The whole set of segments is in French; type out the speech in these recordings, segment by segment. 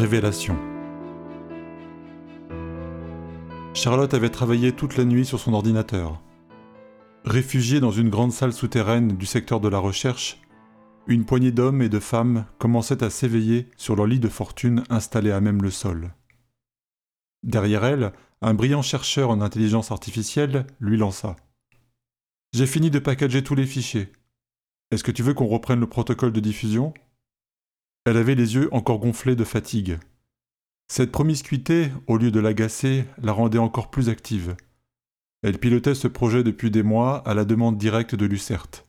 Révélation. Charlotte avait travaillé toute la nuit sur son ordinateur. Réfugiée dans une grande salle souterraine du secteur de la recherche, une poignée d'hommes et de femmes commençaient à s'éveiller sur leur lit de fortune installé à même le sol. Derrière elle, un brillant chercheur en intelligence artificielle lui lança. J'ai fini de packager tous les fichiers. Est-ce que tu veux qu'on reprenne le protocole de diffusion? Elle avait les yeux encore gonflés de fatigue. Cette promiscuité, au lieu de l'agacer, la rendait encore plus active. Elle pilotait ce projet depuis des mois à la demande directe de Lucerte.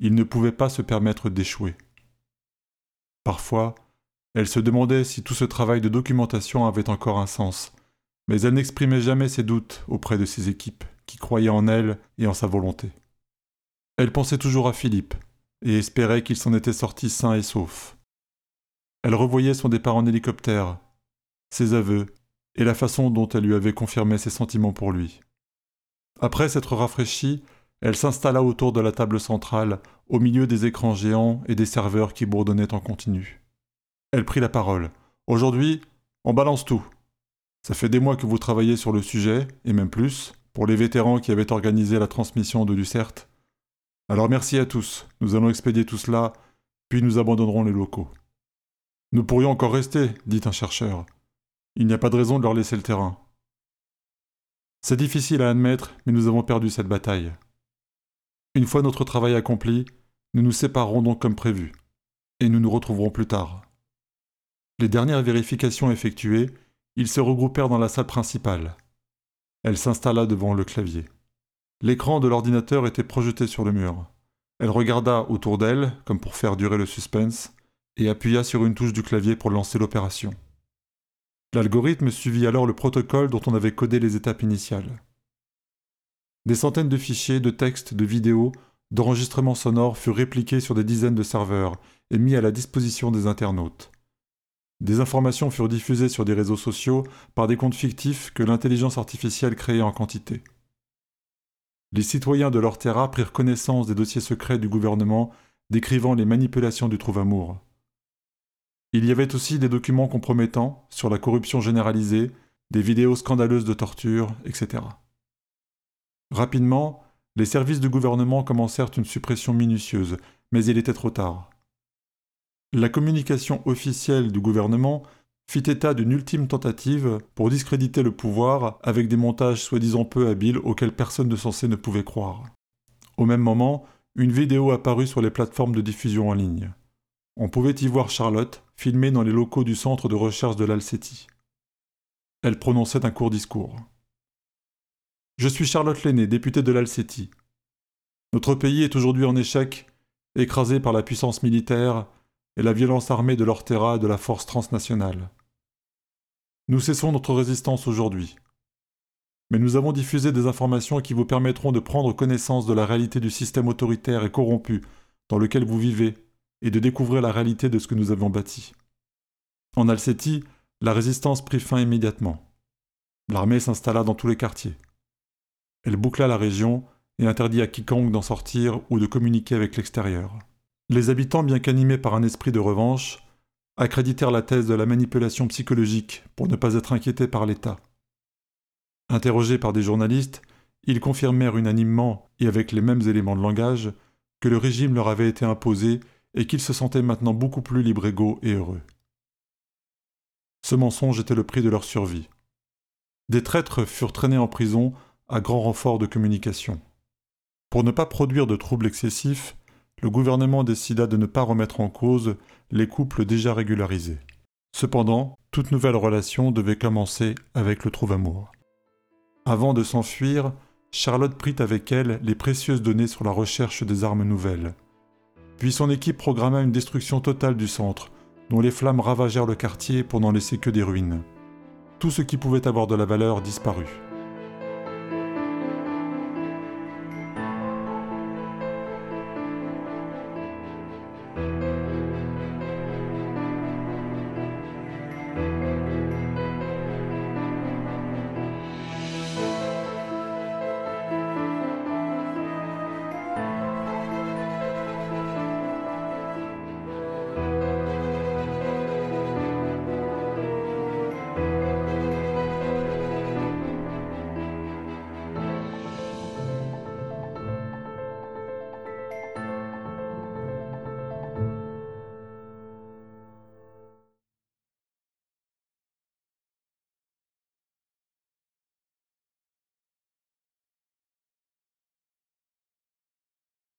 Il ne pouvait pas se permettre d'échouer. Parfois, elle se demandait si tout ce travail de documentation avait encore un sens, mais elle n'exprimait jamais ses doutes auprès de ses équipes, qui croyaient en elle et en sa volonté. Elle pensait toujours à Philippe, et espérait qu'il s'en était sorti sain et sauf. Elle revoyait son départ en hélicoptère, ses aveux, et la façon dont elle lui avait confirmé ses sentiments pour lui. Après s'être rafraîchie, elle s'installa autour de la table centrale, au milieu des écrans géants et des serveurs qui bourdonnaient en continu. Elle prit la parole. Aujourd'hui, on balance tout. Ça fait des mois que vous travaillez sur le sujet, et même plus, pour les vétérans qui avaient organisé la transmission de Lucerte. Alors merci à tous, nous allons expédier tout cela, puis nous abandonnerons les locaux. Nous pourrions encore rester, dit un chercheur. Il n'y a pas de raison de leur laisser le terrain. C'est difficile à admettre, mais nous avons perdu cette bataille. Une fois notre travail accompli, nous nous séparerons donc comme prévu, et nous nous retrouverons plus tard. Les dernières vérifications effectuées, ils se regroupèrent dans la salle principale. Elle s'installa devant le clavier. L'écran de l'ordinateur était projeté sur le mur. Elle regarda autour d'elle, comme pour faire durer le suspense, et appuya sur une touche du clavier pour lancer l'opération. L'algorithme suivit alors le protocole dont on avait codé les étapes initiales. Des centaines de fichiers, de textes, de vidéos, d'enregistrements sonores furent répliqués sur des dizaines de serveurs et mis à la disposition des internautes. Des informations furent diffusées sur des réseaux sociaux par des comptes fictifs que l'intelligence artificielle créait en quantité. Les citoyens de l'Ortera prirent connaissance des dossiers secrets du gouvernement décrivant les manipulations du trouve-amour. Il y avait aussi des documents compromettants sur la corruption généralisée, des vidéos scandaleuses de torture, etc. Rapidement, les services du gouvernement commencèrent une suppression minutieuse, mais il était trop tard. La communication officielle du gouvernement fit état d'une ultime tentative pour discréditer le pouvoir avec des montages soi-disant peu habiles auxquels personne de censé ne pouvait croire. Au même moment, une vidéo apparut sur les plateformes de diffusion en ligne. On pouvait y voir Charlotte, filmée dans les locaux du centre de recherche de l'Alcétie. Elle prononçait un court discours. Je suis Charlotte Lenné, députée de l'Alcétie. Notre pays est aujourd'hui en échec, écrasé par la puissance militaire et la violence armée de l'Ortera et de la force transnationale. Nous cessons notre résistance aujourd'hui. Mais nous avons diffusé des informations qui vous permettront de prendre connaissance de la réalité du système autoritaire et corrompu dans lequel vous vivez et de découvrir la réalité de ce que nous avons bâti. En Alcétie, la résistance prit fin immédiatement. L'armée s'installa dans tous les quartiers. Elle boucla la région et interdit à quiconque d'en sortir ou de communiquer avec l'extérieur. Les habitants, bien qu'animés par un esprit de revanche, accréditèrent la thèse de la manipulation psychologique pour ne pas être inquiétés par l'État. Interrogés par des journalistes, ils confirmèrent unanimement et avec les mêmes éléments de langage que le régime leur avait été imposé et qu'ils se sentaient maintenant beaucoup plus libres égaux et heureux. Ce mensonge était le prix de leur survie. Des traîtres furent traînés en prison à grand renfort de communication. Pour ne pas produire de troubles excessifs, le gouvernement décida de ne pas remettre en cause les couples déjà régularisés. Cependant, toute nouvelle relation devait commencer avec le trouve-amour. Avant de s'enfuir, Charlotte prit avec elle les précieuses données sur la recherche des armes nouvelles. Puis son équipe programma une destruction totale du centre, dont les flammes ravagèrent le quartier pour n'en laisser que des ruines. Tout ce qui pouvait avoir de la valeur disparut.